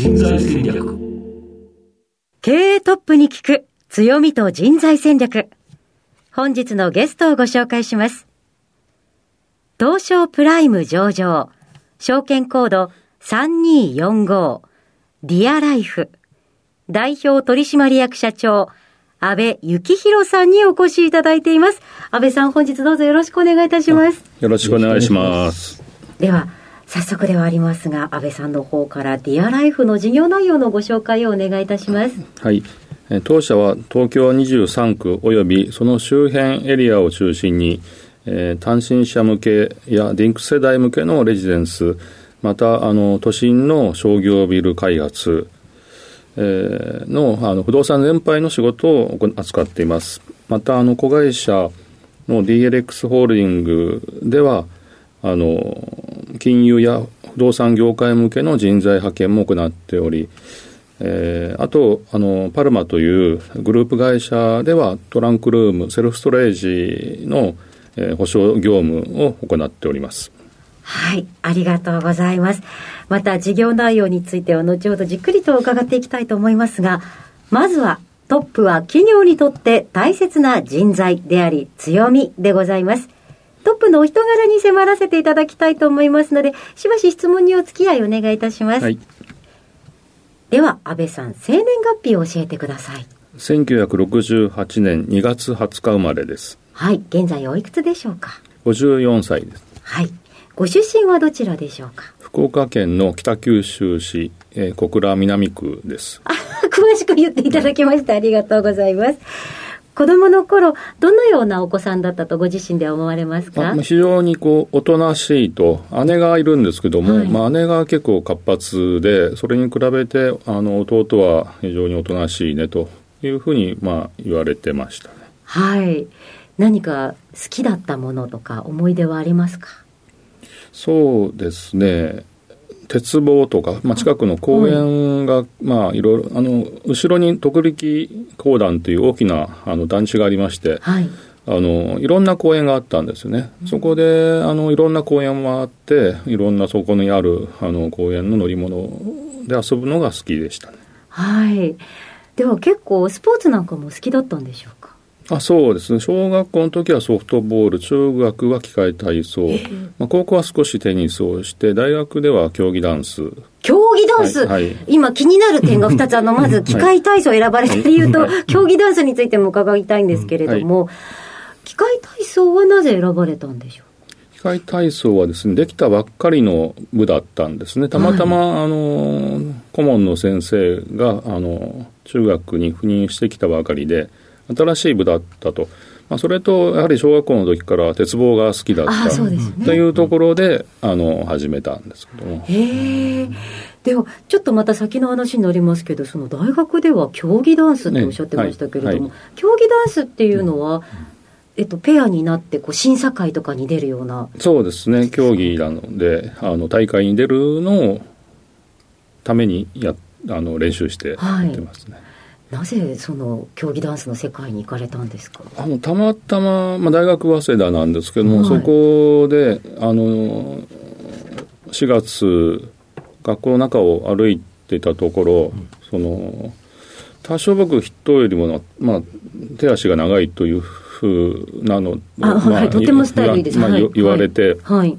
人材戦略経営トップに聞く強みと人材戦略。本日のゲストをご紹介します。東証プライム上場、証券コード3245、ディアライフ、代表取締役社長、安倍幸宏さんにお越しいただいています。安倍さん、本日どうぞよろしくお願いいたします。よろしくお願いします。では、早速ではありますが、安倍さんの方からディアライフの事業内容のご紹介をお願いいたします。はい。当社は東京23区及びその周辺エリアを中心に、え、単身者向けやリンク世代向けのレジデンス、またあの都心の商業ビル開発、え、のあの不動産全般の仕事を扱っています。またあの子会社の DLX ホールディングではあの金融や不動産業界向けの人材派遣も行っており、えー、あとあのパルマというグループ会社ではトランクルームセルフストレージの、えー、保証業務を行っておりますはい、ありがとうございます。また事業内容については後ほどじっくりと伺っていきたいと思いますが、まずはトップは企業にとって大切な人材であり強みでございます。トップのお人柄に迫らせていただきたいと思いますので、しばし質問にお付き合いお願いいたします。はい、では、安倍さん、生年月日を教えてください。1968年2月20日生まれです。はい、現在おいくつでしょうか？54歳です。はい。ご出身はどちらでしょうか？福岡県の北九州市、えー、小倉南区です。あ、詳しく言っていただきましてありがとうございます。子供の頃、どのようなお子さんだったとご自身で思われますか？非常にこう、おとなしいと、姉がいるんですけども、はい、まあ姉が結構活発で、それに比べて、あの、弟は非常におとなしいねというふうに、まあ言われてましたね。はい。何か好きだったものとか思い出はありますか？そうですね。鉄棒とか、まあ、近くの公園が、まあ、いろいろ、あの、後ろに徳力公団という大きなあの団地がありまして、はい、あの、いろんな公園があったんですよね。そこで、あの、いろんな公園もあって、いろんなそこにある、あの、公園の乗り物で遊ぶのが好きでしたね。はい。では結構スポーツなんかも好きだったんでしょうか？あそうですね。小学校の時はソフトボール中学は機械体操、まあ、高校は少しテニスをして大学では競技ダンス。競技ダンス、はいはい、今気になる点が2つ。あの まず機械体操を選ばれた理由と、競技ダンスについても伺いたいんですけれども、はい、機械体操はなぜ選ばれたんでしょう？機械体操はですねできたばっかりの部だったんですね。たまたま、あの顧問の先生があの中学に赴任してきたばかりで新しい部だったと。まあ、それと、やはり小学校の時から鉄棒が好きだったというところで、あの、始めたんですけども。へえ。では、ちょっとまた先の話になりますけど、その大学では競技ダンスっておっしゃってましたけれども、ねはいはい、競技ダンスっていうのは、えっと、ペアになってこう審査会とかに出るようなそうですね競技なのであの大会に出るのをためにやあの練習してやってますね、はいなぜその競技ダンスの世界に行かれたんですか？あのたまたま、まあ、大学早稲田なんですけども、はい、そこであの4月学校の中を歩いていたところ、うん、その多少僕人よりも、まあ、手足が長いというふうなのあ、まあ、はい、とてもスタイルいいです、まあ、言われて、はい、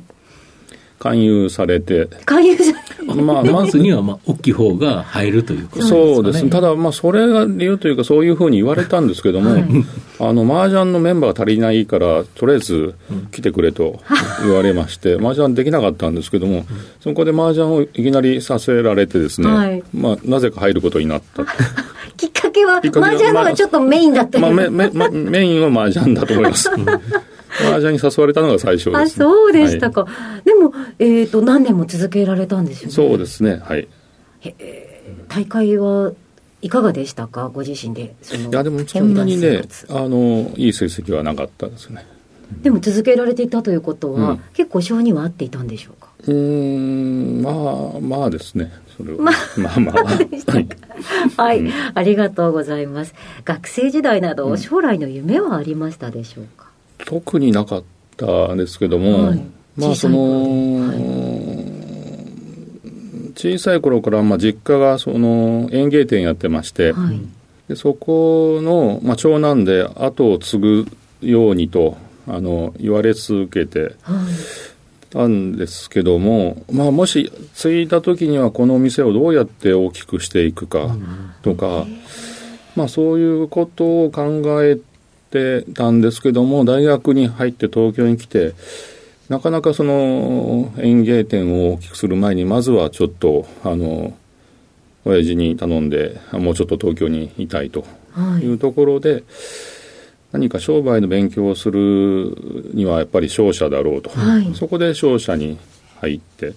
勧誘されて。勧誘さ まあ、まずには、まあ、大きい方が入るということ。そうですね。ただ、まあ、それが理由というか、そういうふうに言われたんですけども、はい、あの、麻雀のメンバーが足りないから、とりあえず来てくれと言われまして、麻雀できなかったんですけども、そこで麻雀をいきなりさせられてですね、はい、まあ、なぜか入ることになった。きっかけは、麻雀の方がちょっとメインだったまあ、メメメインは麻雀だと思います。麻雀に誘われたのが最初です、ね、あ、そうでしたか。はい、でも、えっ、ー、と、何年も続けられたんですよね。そうですね、はい。大会はいかがでしたか、ご自身で。いや、でもそんなにね、あの、いい成績はなかったですね。でも続けられていたということは、うん、結構性には合っていたんでしょうか？うんまあまあですね。それは。まあまあまあ。はい、はい、ありがとうございます。学生時代など将来の夢はありましたでしょうか、特になかったんですけども、はい、まあその、はい、小さい頃から、まあ、実家がその園芸店やってまして、はい、でそこの、まあ、長男で後を継ぐようにとあの言われ続けてたんですけども、まあ、もし継いだ時にはこのお店をどうやって大きくしていくかとか、まあ、そういうことを考えてたんですけども大学に入って東京に来てなかなかその園芸店を大きくする前にまずはちょっとあの親父に頼んでもうちょっと東京にいたいとい。うところで、はい何か商売の勉強をするにはやっぱり商社だろうと、はい、そこで商社に入って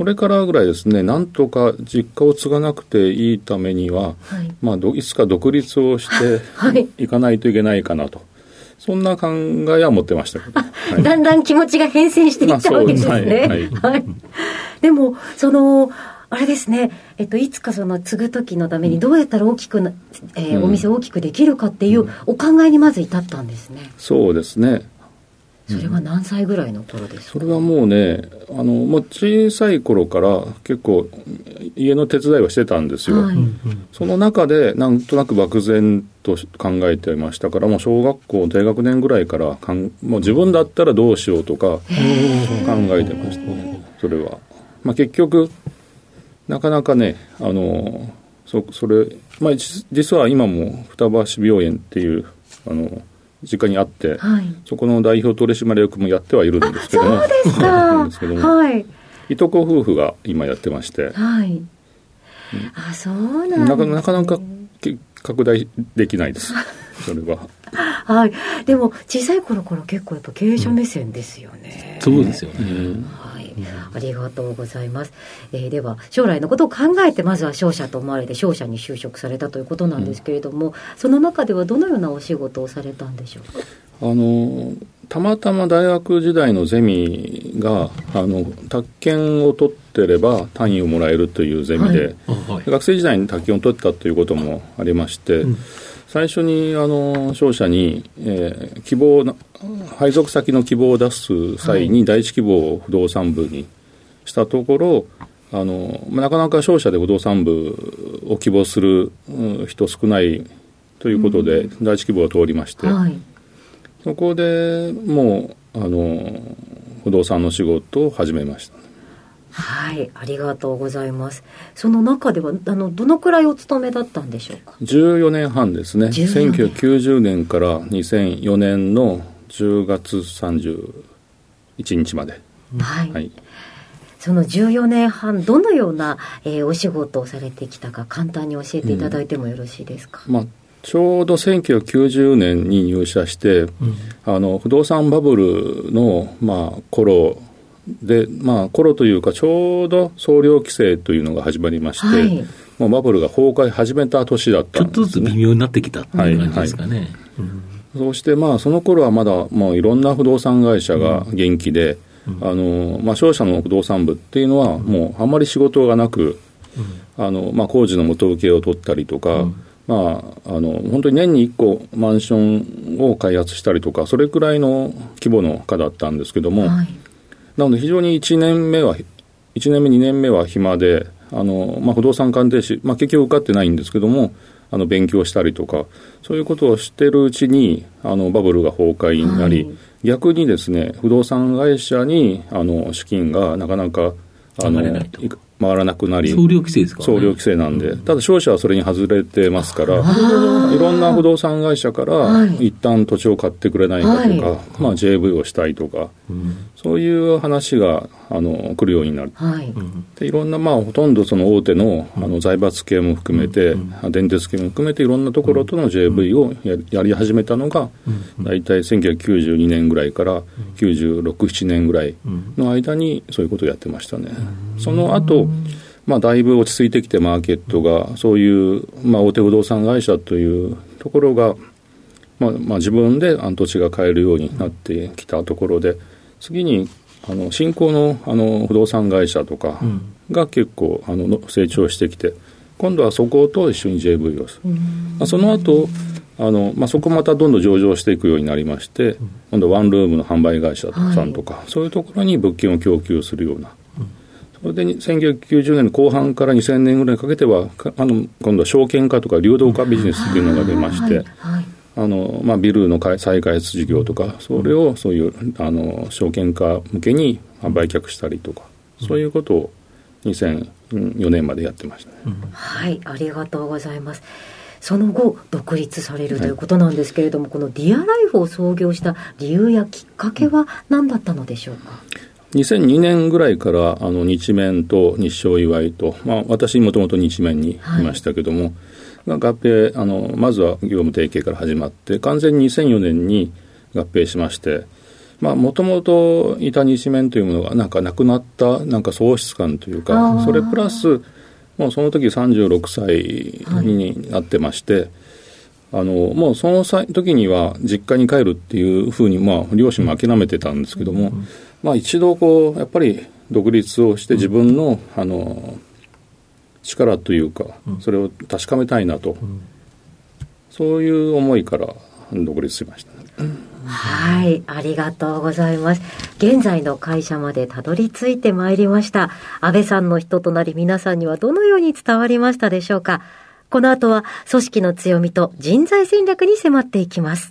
それからぐらいですねなんとか実家を継がなくていいためには、はい、まあ、いつか独立をして い。かないといけないかなと。そんな考えは持ってましたけど、はい、だんだん気持ちが変遷していったわけですね。はい、でも、その、あれですね、えっと、いつかその継ぐ時のためにどうやったら大きくな、えー、うん、お店を大きくできるかっていうお考えにまず至ったんですね。そうですね。それは何歳ぐらいの頃ですか、それはもうねあのもう小さい頃から結構家の手伝いはしてたんですよ、はい、その中でなんとなく漠然と考えてましたからもう小学校低学年ぐらいからかんもう自分だったらどうしようとか考えてましたねそれは、まあ、結局なかなかね、あのそそれ、まあ、実は今も双橋病院っていうあの実家にあって、はい、そこの代表取締役もやってはいるんですけども、そうです はい、いとこ夫婦が今やってまして、はい、うん、あそうなんなかなかなか拡大できないです、それは。はい、でも小さい頃から結構やっぱ経営者目線ですよね。うん、そうですよね。うんありがとうございます。えー、では、将来のことを考えて、まずは商社と思われて、商社に就職されたということなんですけれども、うん、その中ではどのようなお仕事をされたんでしょうか？あのたまたま大学時代のゼミがあの宅建を取ってれば単位をもらえるというゼミで、はいはい、学生時代に宅建を取ったということもありまして、うん最初にあの商社に、えー、希望配属先の希望を出す際に、第一希望を不動産部にしたところあのなかなか商社で不動産部を希望する人少ないということで、うん、第一希望が通りまして、はい、そこでもうあの不動産の仕事を始めました。はい、ありがとうございます。その中では、あの、どのくらいお勤めだったんでしょうか？14年半ですね。1990年から2004年の10月31日まで。はい。はい、その14年半、どのような、えー、お仕事をされてきたか、簡単に教えていただいてもよろしいですか？うん、まあちょうど1990年に入社して、うん、あの不動産バブルの、まあ、頃で、まあ、頃というか、ちょうど総量規制というのが始まりまして、はい、もうバブルが崩壊始めた年だったんです、ね、ちょっとずつ微妙になってきたっていう感じですかね。はいはい。そうして、まあ、その頃はまだ、もういろんな不動産会社が元気で、うん、あのまあ、商社の不動産部っていうのは、もうあんまり仕事がなく、うん、あのまあ、工事の元請けを取ったりとか、うん、まあ、あの本当に年に1個マンションを開発したりとか、それくらいの規模の課だったんですけども、はいなので非常に1年目は、1年目、2年目は暇で、あのまあ、不動産鑑定士、まあ、結局受かってないんですけども、あの勉強したりとか、そういうことをしてるうちに、あのバブルが崩壊になり、はい、逆にですね、不動産会社にあの資金がなかなかあの回らなくなり、総量規制ですか、ね、総量規制なんで、ただ商社はそれに外れてますから、いろんな不動産会社から、一旦土地を買ってくれないかとか、はい、まあ、JV をしたいとか、うん、そういう話があの来るようになる、はい、でいろんな、まあ、ほとんどその大手のあの財閥系も含めて、うん、電鉄系も含めて、いろんなところとの JV をややり始めたのが、大体1992年ぐらいから96、7年ぐらいの間に、そういうことをやってましたね。その後まあ、だいぶ落ち着いてきて、マーケットが、そういう、まあ、大手不動産会社というところが、まあまあ、自分で土地が買えるようになってきたところで、次にあの新興のあの不動産会社とかが結構あの成長してきて、今度はそこと一緒に JV をする。まあ、その後あのまあ、そこまたどんどん上場していくようになりまして、今度ワンルームの販売会社さんとか、はい、そういうところに物件を供給するようなそれで1990年の後半から2000年ぐらいにかけては、あの今度は証券化とか流動化ビジネスっていうのが出まして、あのまあ、ビルの再開発事業とか、それをそういうあの証券化向けに売却したりとか、そういうことを2004年までやってましたね、うん、はい、ありがとうございます。その後、独立されるということなんですけれども、はい、このディアライフを創業した理由やきっかけは何だったのでしょうか？2002年ぐらいからあの日面と日照祝いと、まあ、私もともと日面にいましたけども、はい、合併あのまずは業務提携から始まって完全に2004年に合併しましてもともといた日面というものがなんかなくなったなんか喪失感というかそれプラスもうその時36歳になってまして、はいあのもうその時には実家に帰るっていうふうに、まあ、両親も諦めてたんですけども、うんまあ、一度こうやっぱり独立をして自分の,、あの力というかそれを確かめたいなと、そういう思いから独立しました、はい、ありがとうございます。現在の会社までたどり着いてまいりました。安倍さんの人となり皆さんにはどのように伝わりましたでしょうかこの後は組織の強みと人材戦略に迫っていきます。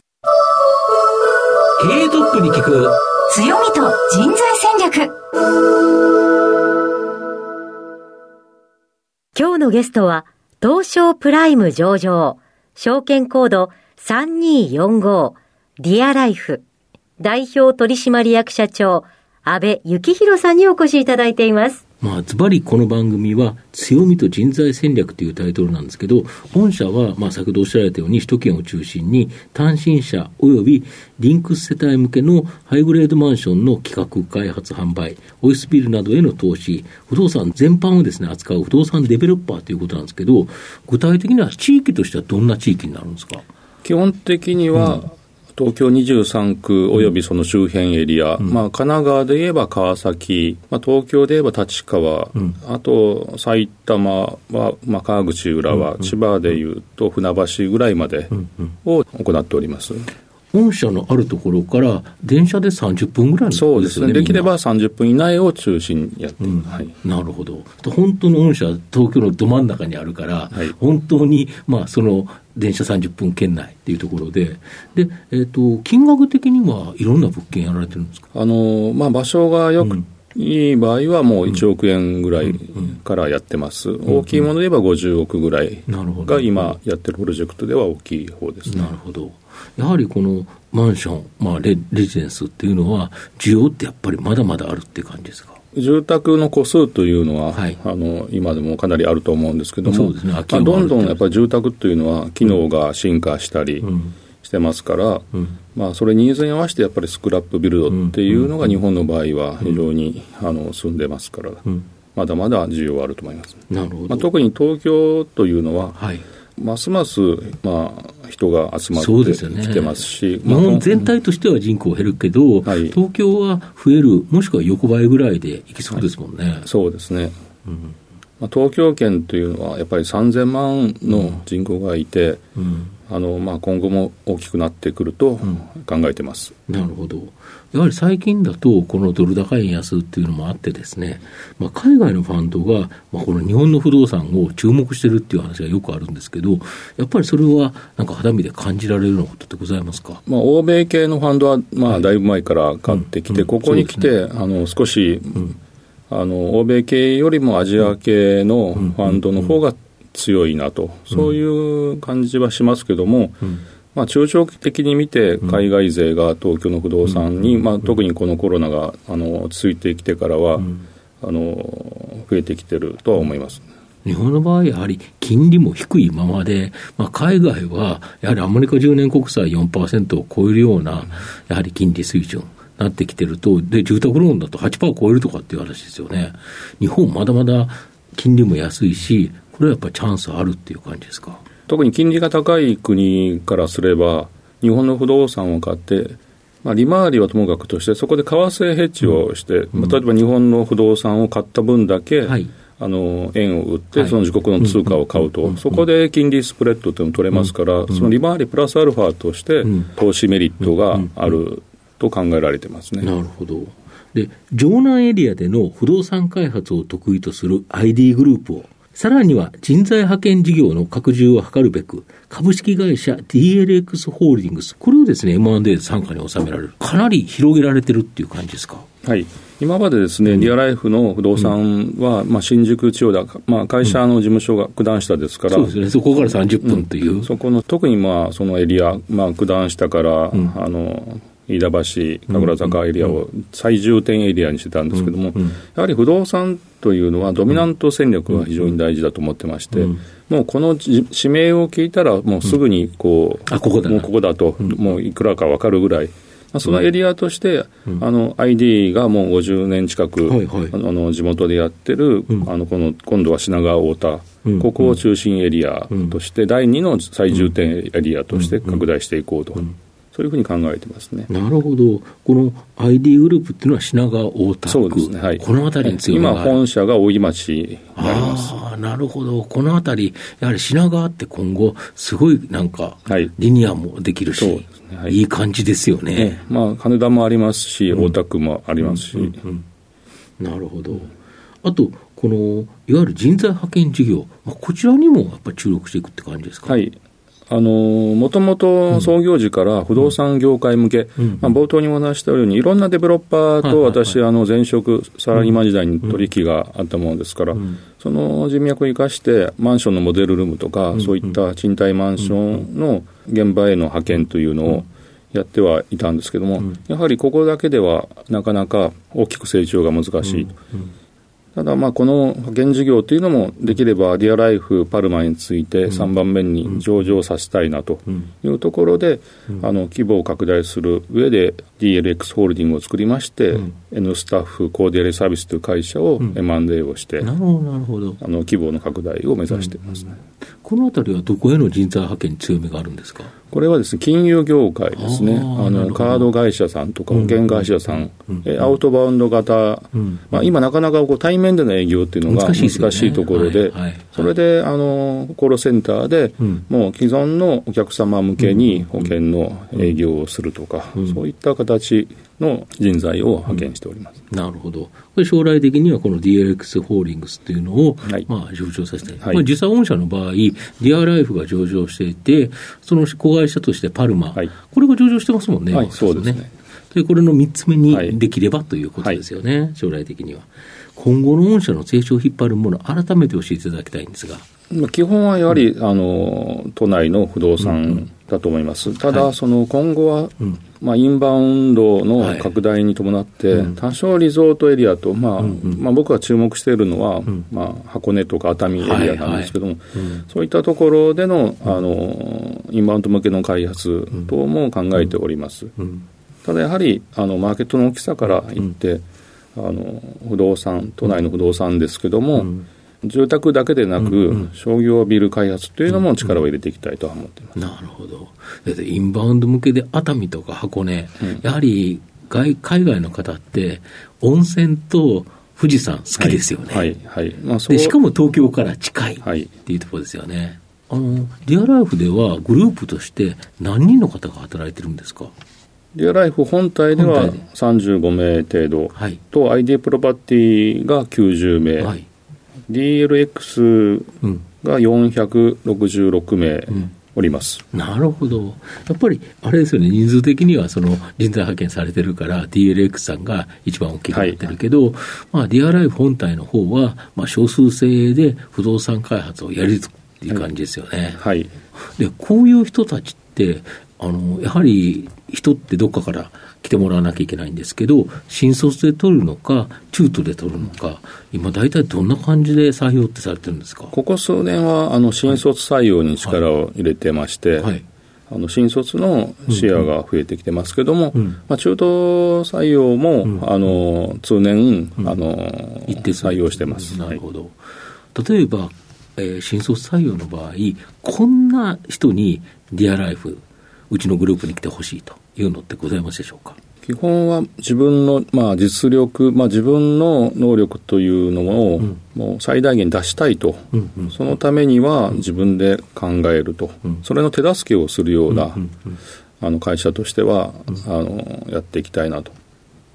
経営トップに聞く。強みと人材戦略。今日のゲストは東証プライム上場証券コード3245ディアライフ代表取締役社長阿部幸広さんにお越しいただいていますまあ、ズバリこの番組は、強みと人材戦略というタイトルなんですけど、御社は、まあ、先ほどおっしゃられたように、首都圏を中心に、単身者及びディンクス世帯向けのハイグレードマンションの企画、開発、販売、オフィスビルなどへの投資、不動産全般をですね、扱う不動産デベロッパーということなんですけど、具体的には地域としてはどんな地域になるんですか？基本的には、うん東京23区およびその周辺エリア、うん、まあ、神奈川で言えば川崎、まあ、東京で言えば立川、うん、あと埼玉は、まあ、川口浦和、うん、千葉でいうと船橋ぐらいまでを行っております。本社のあるところから電車で30分ぐらい、ね、そうですね、できれば30分以内を中心に。やって、うん。はい、なるほど、本当の本社は東京のど真ん中にあるから、はい、本当に、まあ、その電車30分圏内っていうところで、でえーと、金額的にはいろんな物件やられてるんですか？あの、まあ、場所がよく、うん。いい場合はもう1億円ぐらいからやってます、うん。うん、大きいもので言えば50億ぐらいが今やってるプロジェクトでは大きい方です、ね、なるほどやはりこのマンション、まあレ、レジデンスっていうのは、需要ってやっぱりまだまだあるって感じですか？住宅の戸数というのは、はい、あの今でもかなりあると思うんですけども、ね、まあ、どんどんやっぱり住宅というのは、機能が進化したりしてますから、うん、まあ、それニーズに合わせてやっぱりスクラップビルドっていうのが日本の場合は非常に、あの進んでますから、うん、まだまだ需要はあると思います。なるほど。まあ、特に東京というのは、はい。ますます、まあ、人が集まってきてますし、ね、日本全体としては人口減るけど、はい、東京は増える、もしくは横ばいぐらいでいきそうですもんね。はい、そうですね、うん。まあ、東京圏というのはやっぱり3000万の人口がいて、うん、あのまあ、今後も大きくなってくると考えてます、うん、なるほど。やはり最近だと、このドル高円安っていうのもあってですね、まあ、海外のファンドが、まあ、この日本の不動産を注目してるっていう話がよくあるんですけど、やっぱりそれはなんか肌身で感じられるようなことってございますか、まあ、欧米系のファンドは、まあ、だいぶ前から買ってきて、ここに来て、ね、あの少し、うん。あの欧米系よりもアジア系のファンドの方が強いなと、そういう感じはしますけども、まあ、中長期的に見て、海外勢が東京の不動産に、まあ、特にこのコロナがあの続いてきてからは、あの増えてきてるとは思います。日本の場合、やはり金利も低いままで、まあ、海外はやはりアメリカ10年国債4%を超えるような、やはり金利水準。なってきてると、で、住宅ローンだと8%を超えるとかっていう話ですよね。日本まだまだ金利も安いし、これはやっぱりチャンスあるっていう感じですか？特に金利が高い国からすれば、日本の不動産を買って、まあ、利回りはともかくとして、そこで為替ヘッジをして、うん、例えば日本の不動産を買った分だけ、はい、あの円を売って、その自国の通貨を買うと、そこで金利スプレッドというのを取れますから、その利回りプラスアルファとして、投資メリットがあると考えられてますね。なるほど。で、城南エリアでの不動産開発を得意とする ID グループを、さらには人材派遣事業の拡充を図るべく、株式会社 DLX ホールディングス、これをですね、M&A 参加に収められる。かなり広げられてるっていう感じですか？はい。今までですね、リアライフの不動産は、まあ、新宿千代田、まあ、会社の事務所が九段下ですから、そうですね、そこから30分という。そこの、特にまあ、そのエリア、まあ、九段下から、あの、飯田橋、神楽坂エリアを最重点エリアにしてたんですけども、やはり不動産というのはドミナント戦略が非常に大事だと思ってまして、もうこの指名を聞いたら、もうすぐにこう、あここだもうここだと、もういくらか分かるぐらい。そのエリアとして、あの ID がもう50年近く、あの地元でやってる、あのこの今度は品川太田、ここを中心エリアとして、第2の最重点エリアとして拡大していこうと。そういうふうに考えてますね。なるほど。この ID グループっていうのは品川大田区。そうですね。はい。この辺りに強い今本社が大井町になります。ああ、なるほど。この辺り、やはり品川って今後、すごいなんか、リニアもできるし、はい、ねはい、いい感じですよね。ねまあ、羽田もありますし、大田区もありますし。うんうんうん、なるほど。あと、このいわゆる人材派遣事業、まあ、こちらにもやっぱり注力していくって感じですか？はい、あのもともと創業時から不動産業界向け、うん、まあ、冒頭にお話したように、いろんなデベロッパーと私、あの前職、サラリーマン時代に取引があったものですから、その人脈を生かして、マンションのモデルルームとか、そういった賃貸マンションの現場への派遣というのをやってはいたんですけども、やはりここだけではなかなか大きく成長が難しい。ただ、まあ、この派遣事業というのも、できればディアライフ、パルマについて3番目に上場させたいなと。いうところで、あの規模を拡大する上で、DLX ホールディングを作りまして、N スタッフコーディアレサービスという会社を M&A をして、なるほどなるほど。あの規模の拡大を目指しています、ねこのあたりはどこへの人材派遣に強みがあるんですか？これはですね、金融業界ですね。あの、カード会社さんとか保険会社さん、えアウトバウンド型、まあ今なかなかこう対面での営業っていうのが難しいところで、それで、あの、コールセンターで、もう既存のお客様向けに保険の営業をするとか、そういった形の人材を派遣しております。なるほど。これ将来的にはこの DLX ホールディングスっていうのを、はい、まあ上場させたい。はい、まあ実際御社の場合、ディアライフが上場していて、その子会社としてパルマ、はい、これが上場してますもんね。はい、そうですね。で、これの3つ目にできればということですよね、将来的には。今後の御社の成長を引っ張るもの、改めて教えていただきたいんですが。基本はやはり、うん、あの都内の不動産だと思います。ただ、その今後は、まあ、インバウンドの拡大に伴って、多少リゾートエリアと、まあまあ、僕が注目しているのは、まあ、箱根とか熱海エリアなんですけども、そういったところでのあのインバウンド向けの開発等も考えております。ただやはりあのマーケットの大きさから言って、あの不動産、都内の不動産ですけども、住宅だけでなく、うんうん、商業ビル開発というのも力を入れていきたいとは思っています、なるほど。インバウンド向けで熱海とか箱根、うん、やはり外海外の方って、温泉と富士山好きですよね。はい、はい、まあ、でしかも東京から近いっていうところですよね。はい、あの、ディアライフではグループとして何人の方が働いてるんですか？ディアライフ本体では35名程度。と、はい、ID プロパティが90名、はい、DLX が466名おります。なるほど、やっぱりあれですよね、人数的にはその人材派遣されてるから、DLX さんが一番大きくなってるけど、はい、まあ、DRI 本体の方はまは、少数制で不動産開発をやりつっていう感じですよね。はい、でこういう人たちってあのやはり人ってどっかから来てもらわなきゃいけないんですけど、新卒で取るのか、中途で取るのか、今、大体どんな感じで採用ってされてるんですか？ここ数年はあの新卒採用に力を入れてまして、はい、はいあの新卒のシェアが増えてきてますけども、うんうん、まあ、中途採用も、うん、あの通年、あの一定採用してます。なるほど、例えば、えー、新卒採用の場合、こんな人にディアライフ、うちのグループに来てほしいというのってございますでしょうか？基本は自分の、まあ、実力、まあ、自分の能力というのを、うん、もう最大限出したいと、うんうん、そのためには自分で考えると、うん、それの手助けをするような、うんうん、あの会社としては、あのやっていきたいなと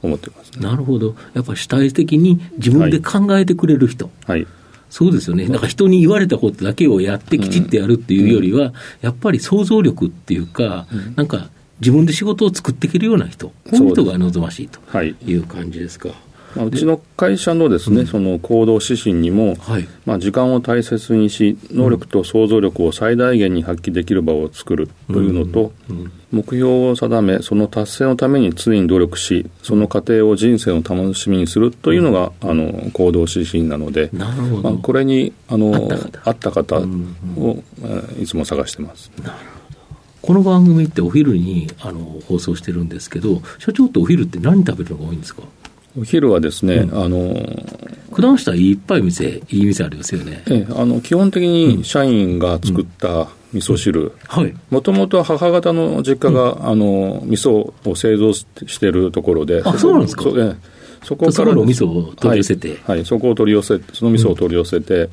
思ってます、ね、なるほど、やっぱり主体的に自分で考えてくれる人。はい、はいそうですよね、なんか人に言われたことだけをやってきちっとやるっていうよりは、やっぱり想像力っていうか、なんか自分で仕事を作っていけるような人、こういう人が望ましいという感じですか。まあ、うちの会社のですね、うん、その行動指針にも、はい、まあ、時間を大切にし、能力と想像力を最大限に発揮できる場を作るというのと、うん。うん、目標を定め、その達成のために常に努力し、その過程を人生の楽しみにするというのが、あの行動指針なので、まあ、これにあの合った方。を、いつも探してます。この番組ってお昼にあの放送してるんですけど、社長ってお昼って何食べるのが多いんですか？お昼はですね、うん、あの九段下いっぱい店、いい店ありますよね。ええ、あの基本的に社員が作った味噌汁、もともと母方の実家が、うん、あの味噌を製造しているところで、あそうなんですか、そえそこからの味噌を取り寄せて、はい、はい、そこを取り寄せその味噌を取り寄せて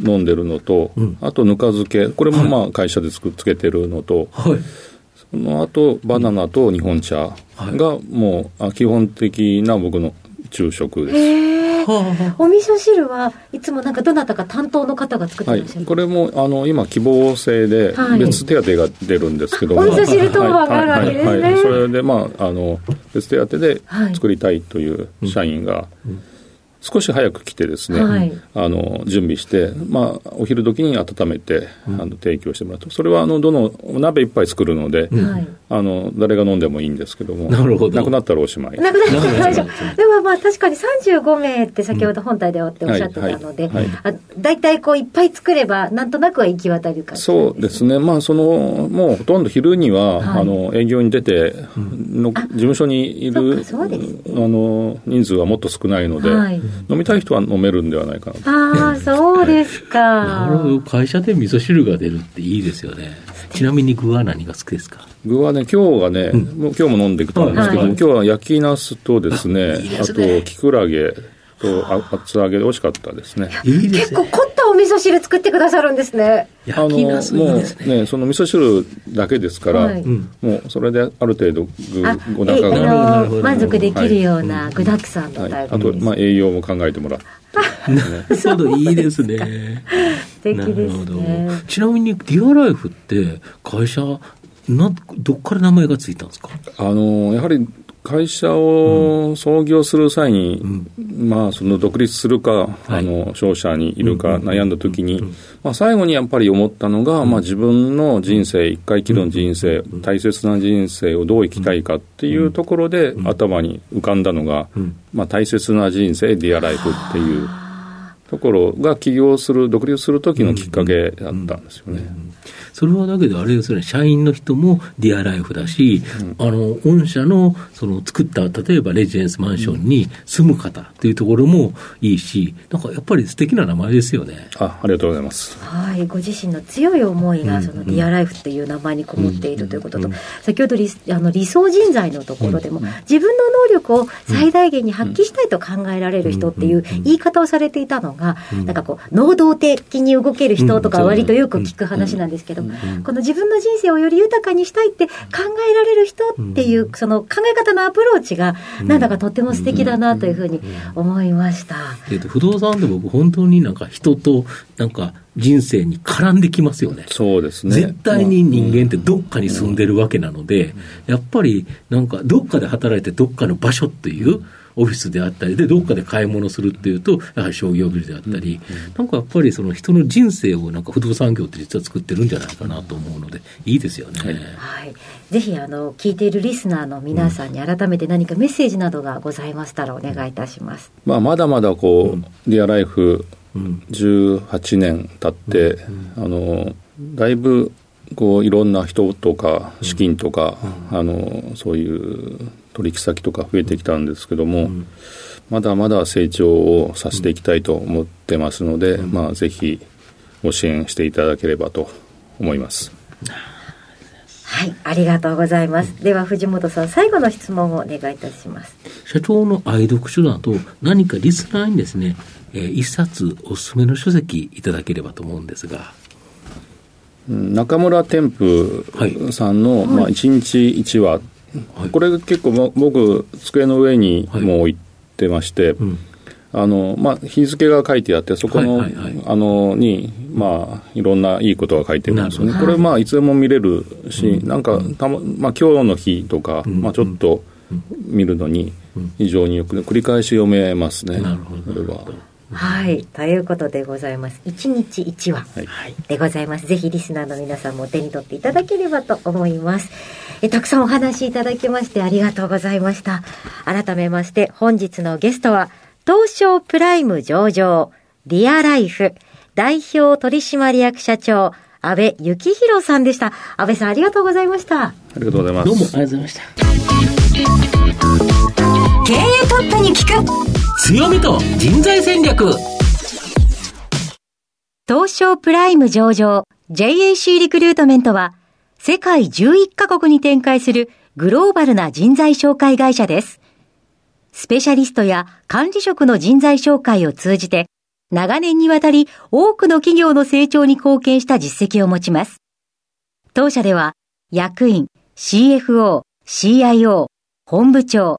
飲んでるのと、うん、あとぬか漬けこれもまあ会社で作っつけてるのと、はい、その後バナナと日本茶がもう基本的な僕の昼食です。お味噌汁はいつもなんかどなたか担当の方が作ってらっしゃる、はい、これもあの今希望制で別手当が出るんですけど。も、はい、お味噌汁当番があるわけですね、はい。はい。はい、それでまああの別手当で作りたいという社員が、うん少し早く来てですね、はい、あの準備して、まあ、お昼時に温めて、あの提供してもらうとそれはあのどのお鍋一杯作るので、はい、あの誰が飲んでもいいんですけどもなるほど。なくなったらおしまい。なくなったら大丈夫。でもまあ確かに35名って先ほど本体でっておっしゃってたので、大体こういっぱい作ればなんとなくは行き渡るかそうですね。まあそのもうほとんど昼には、はい、あの営業に出ての事務所にいるあの人数はもっと少ないので、はい飲みたい人は飲めるんではないかなと。ああ、そうですか。なるほど。会社で味噌汁が出るっていいですよね。ちなみに具は何が好きですか？具はね、今日がね、うん、もう今日も飲んできたんですけど、はい、今日は焼きナスとですね、あいいすねあと、きくらげと厚揚げで美味しかったですね。いいですね。結構凝ったお味噌汁作ってくださるんですね。焼きナスいいですね。もうね、その味噌汁だけですから、はい、もうそれである程度具、お腹が。満足できるような具沢山のタイプ、はい、あと、まあ栄養も考えてもらって。なるほど、いいですね。素敵ですね。ちなみに、ディアライフって会社、などっから名前がついたんですか？あのやはり会社を創業する際に、うん、まあ、その独立するか、はい、あの商社にいるか悩んだときに、まあ、最後にやっぱり思ったのが、まあ、自分の人生、一回きりの人生、大切な人生をどう生きたいかっていうところで、頭に浮かんだのが、まあ、大切な人生、ディアライフっていうところが起業する、独立する時のきっかけだったんですよね。それはだけどあれですよね、社員の人もディアライフだし、うん、あの、御社のその作った、例えばレジデンスマンションに住む方っていうところもいいし、なんかやっぱり素敵な名前ですよね。あ、ありがとうございます。はい、ご自身の強い思いが、そのディアライフっていう名前にこもっているということと、先ほど理あの理想人材のところでも、自分の能力を最大限に発揮したいと考えられる人っていう言い方をされていたのが、なんかこう、能動的に動ける人とか割とよく聞く話なんですけど、この自分の人生をより豊かにしたいって考えられる人っていう、その考え方のアプローチが、なんだかとっても素敵だなというふうに思いました。不動産で僕本当になんか人と、なんか人生に絡んできますよね。そうですね。絶対に人間ってどっかに住んでるわけなので、やっぱりなんかどっかで働いてどっかの場所っていう、オフィスであったりで、どっかで買い物するっていうと、やはり商業ビルであったり、なんかやっぱりその人の人生をなんか不動産業って実は作ってるんじゃないかなと思うので、いいですよね。はい。ぜひ、あの、聞いているリスナーの皆さんに改めて何かメッセージなどがございましたらお願いいたします。まあ、まだまだこう、リアライフ、18年経って、あの、だいぶこういろんな人とか資金とか、あのそういう取引先とか増えてきたんですけども、うん、まだまだ成長をさせていきたいと思ってますので、うん、まあ、ぜひご支援していただければと思います。はい、ありがとうございます。では藤本さん、最後の質問をお願いいたします。社長の愛読書だと、何かリスナーにですね、えー、一冊おすすめの書籍いただければと思うんですが。中村天風さんの、はい、まあ、一日一話はい、これ結構僕机の上にも置いてまして、はいうん、あのまあ、日付が書いてあってそこの,、あのに、まあ、いろんないいことが書いてるんですよね。これ、まあ、いつでも見れるし、うん、なんかたま、まあ、今日の日とか、うん、まあ、ちょっと見るのに非常によく繰り返し読めますね、なるほどこれは。はい。ということでございます。一日一話でございます。はい、ぜひリスナーの皆さんも手に取っていただければと思います。えたくさんお話いただきましてありがとうございました。改めまして本日のゲストは、東証プライム上場、リアライフ、代表取締役社長、安倍幸宏さんでした。安倍さんありがとうございました。ありがとうございます。どうもありがとうございました。経営トップに聞く強みと人材戦略東証プライム上場 JAC リクルートメントは世界11カ国に展開するグローバルな人材紹介会社です。スペシャリストや管理職の人材紹介を通じて長年にわたり多くの企業の成長に貢献した実績を持ちます。当社では役員、CFO、CIO、本部長、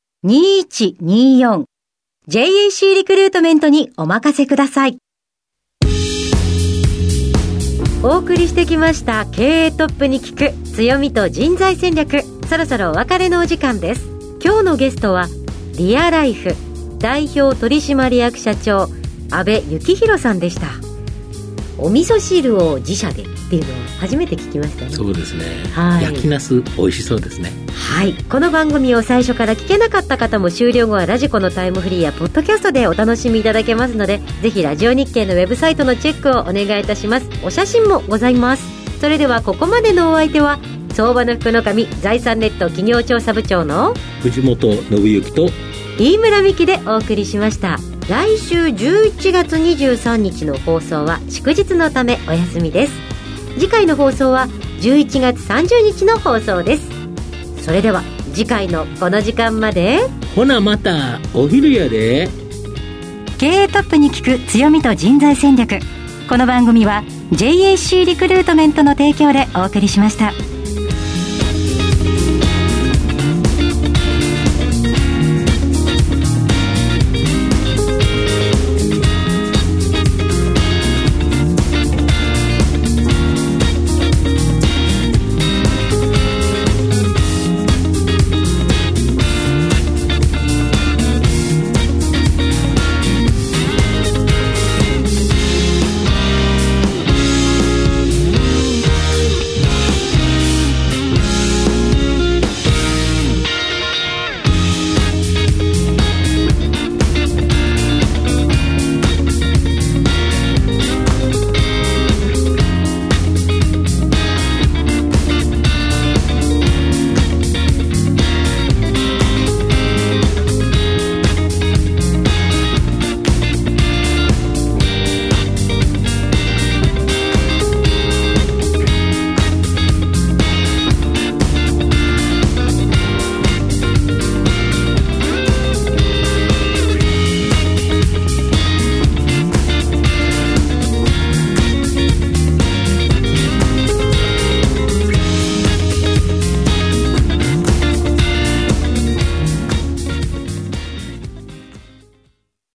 2124 JAC リクルートメントにお任せください。お送りしてきました経営トップに聞く強みと人材戦略。そろそろお別れのお時間です。今日のゲストはリアライフ代表取締役社長安倍幸宏さんでした。お味噌汁を自社でっていうのは初めて聞きましたね。そうですね、はい、焼きナス美味しそうですね。はい。この番組を最初から聞けなかった方も終了後はラジコのタイムフリーやポッドキャストでお楽しみいただけますのでぜひラジオ日経のウェブサイトのチェックをお願いいたします。お写真もございます。それではここまでのお相手は相場の福の神財産ネット企業調査部長の藤本信之と飯村美希でお送りしました来週11月23日の放送は祝日のためお休みです。次回の放送は11月30日の放送です。それでは次回のこの時間まで。ほなまたお昼やで。経営トップに聞く強みと人材戦略。この番組は JAC リクルートメントの提供でお送りしました。